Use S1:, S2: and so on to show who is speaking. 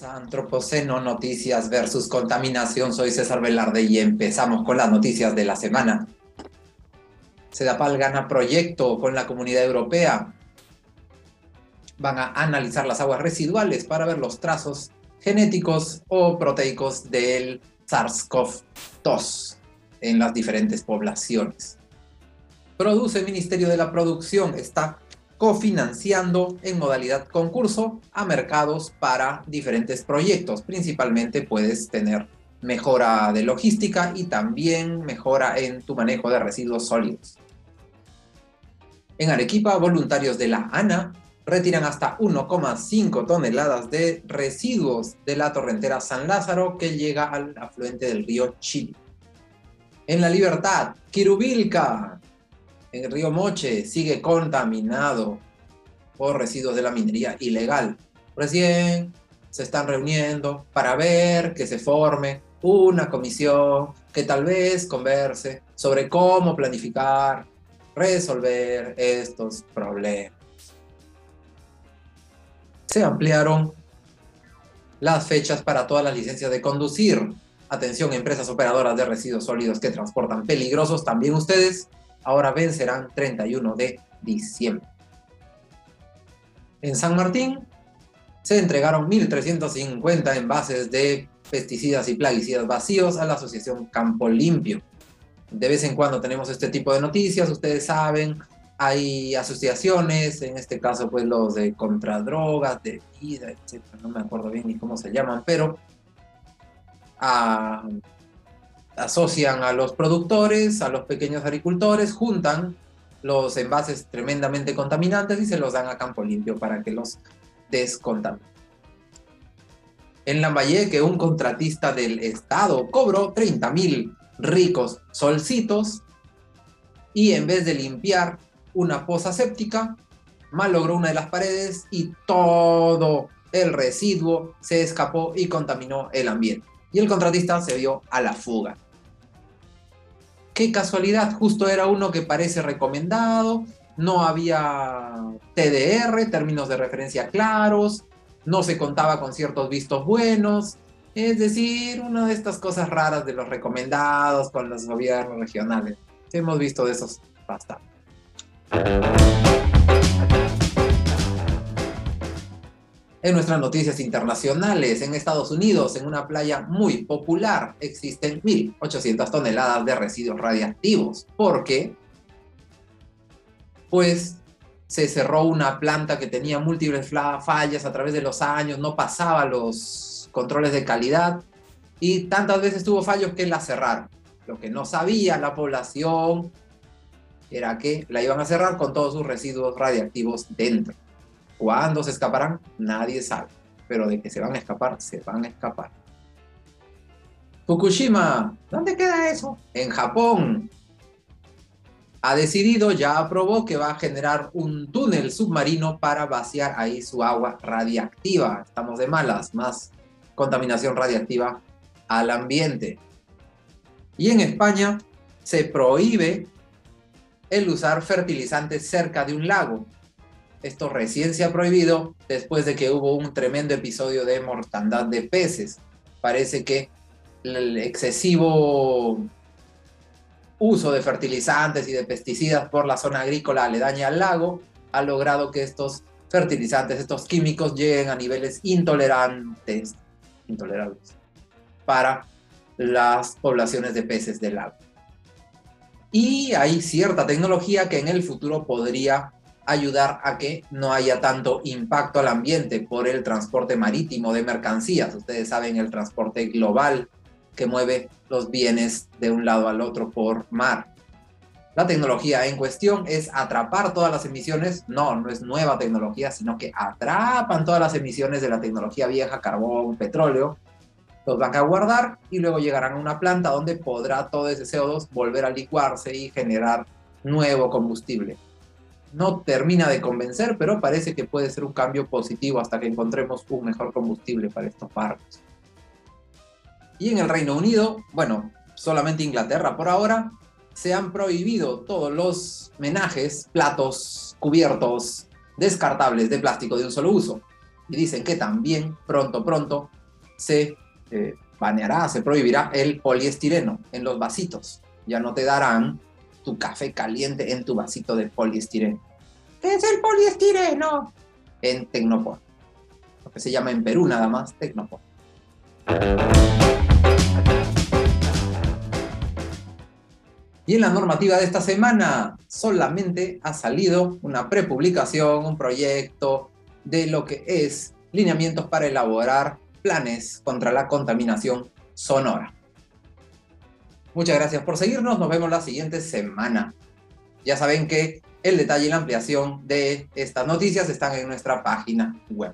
S1: A Antropoceno Noticias versus Contaminación. Soy César Velarde y empezamos con las noticias de la semana. Sedapal gana proyecto con la Comunidad Europea. Van a analizar las aguas residuales para ver los trazos genéticos o proteicos del SARS-CoV-2 en las diferentes poblaciones. Produce Ministerio de la Producción. Está cofinanciando en modalidad concurso a mercados para diferentes proyectos. Principalmente puedes tener mejora de logística y también mejora en tu manejo de residuos sólidos. En Arequipa, voluntarios de la ANA retiran hasta 1,5 toneladas de residuos de la torrentera San Lázaro que llega al afluente del río Chile. En La Libertad, Quirubilca, el río Moche sigue contaminado por residuos de la minería ilegal. Recién se están reuniendo para ver que se forme una comisión que tal vez converse sobre cómo planificar, resolver estos problemas. Se ampliaron las fechas para todas las licencias de conducir. Atención, empresas operadoras de residuos sólidos que transportan peligrosos, también ustedes ahora vencerán 31 de diciembre. En San Martín se entregaron 1.350 envases de pesticidas y plaguicidas vacíos a la Asociación Campo Limpio. De vez en cuando tenemos este tipo de noticias, ustedes saben, hay asociaciones, en este caso pues los de contradrogas, de vida, etc. No me acuerdo bien ni cómo se llaman, pero a, asocian a los productores, a los pequeños agricultores, juntan los envases tremendamente contaminantes y se los dan a campo limpio para que los descontaminen. En Lambayeque, un contratista del Estado cobró 30 mil ricos solcitos y en vez de limpiar una poza séptica, malogró una de las paredes y todo el residuo se escapó y contaminó el ambiente y el contratista se vio a la fuga. Qué casualidad, justo era uno que parece recomendado, no había TDR, términos de referencia claros, no se contaba con ciertos vistos buenos, es decir, una de estas cosas raras de los recomendados con los gobiernos regionales. Hemos visto de esos bastante. En nuestras noticias internacionales, en Estados Unidos, en una playa muy popular, existen 1.800 toneladas de residuos radiactivos. ¿Por qué? Pues se cerró una planta que tenía múltiples fallas a través de los años, no pasaba los controles de calidad y tantas veces tuvo fallos que la cerraron. Lo que no sabía la población era que la iban a cerrar con todos sus residuos radiactivos dentro. ¿Cuándo se escaparán? Nadie sabe. Pero de que se van a escapar, se van a escapar. Fukushima, ¿dónde queda eso? En Japón. Ha decidido, ya aprobó que va a generar un túnel submarino para vaciar ahí su agua radiactiva. Estamos de malas, más contaminación radiactiva al ambiente. Y en España se prohíbe el usar fertilizantes cerca de un lago. Esto recién se ha prohibido después de que hubo un tremendo episodio de mortandad de peces. Parece que el excesivo uso de fertilizantes y de pesticidas por la zona agrícola aledaña al lago ha logrado que estos fertilizantes, estos químicos lleguen a niveles intolerantes, intolerables para las poblaciones de peces del lago. Y hay cierta tecnología que en el futuro podría ayudar a que no haya tanto impacto al ambiente por el transporte marítimo de mercancías. Ustedes saben el transporte global que mueve los bienes de un lado al otro por mar. La tecnología en cuestión es atrapar todas las emisiones, no, no es nueva tecnología, sino que atrapan todas las emisiones de la tecnología vieja, carbón, petróleo, los van a guardar y luego llegarán a una planta donde podrá todo ese CO2 volver a licuarse y generar nuevo combustible no termina de convencer, pero parece que puede ser un cambio positivo hasta que encontremos un mejor combustible para estos barcos. Y en el Reino Unido, bueno, solamente Inglaterra por ahora, se han prohibido todos los menajes, platos, cubiertos descartables de plástico de un solo uso. y dicen que también pronto, pronto se eh, baneará, se prohibirá el poliestireno en los vasitos. Ya no te darán tu café caliente en tu vasito de poliestireno. ¿Qué es el poliestireno? En Tecnopor. Lo que se llama en Perú nada más, Tecnopor. Y en la normativa de esta semana solamente ha salido una prepublicación, un proyecto de lo que es lineamientos para elaborar planes contra la contaminación sonora. Muchas gracias por seguirnos, nos vemos la siguiente semana. Ya saben que el detalle y la ampliación de estas noticias están en nuestra página web.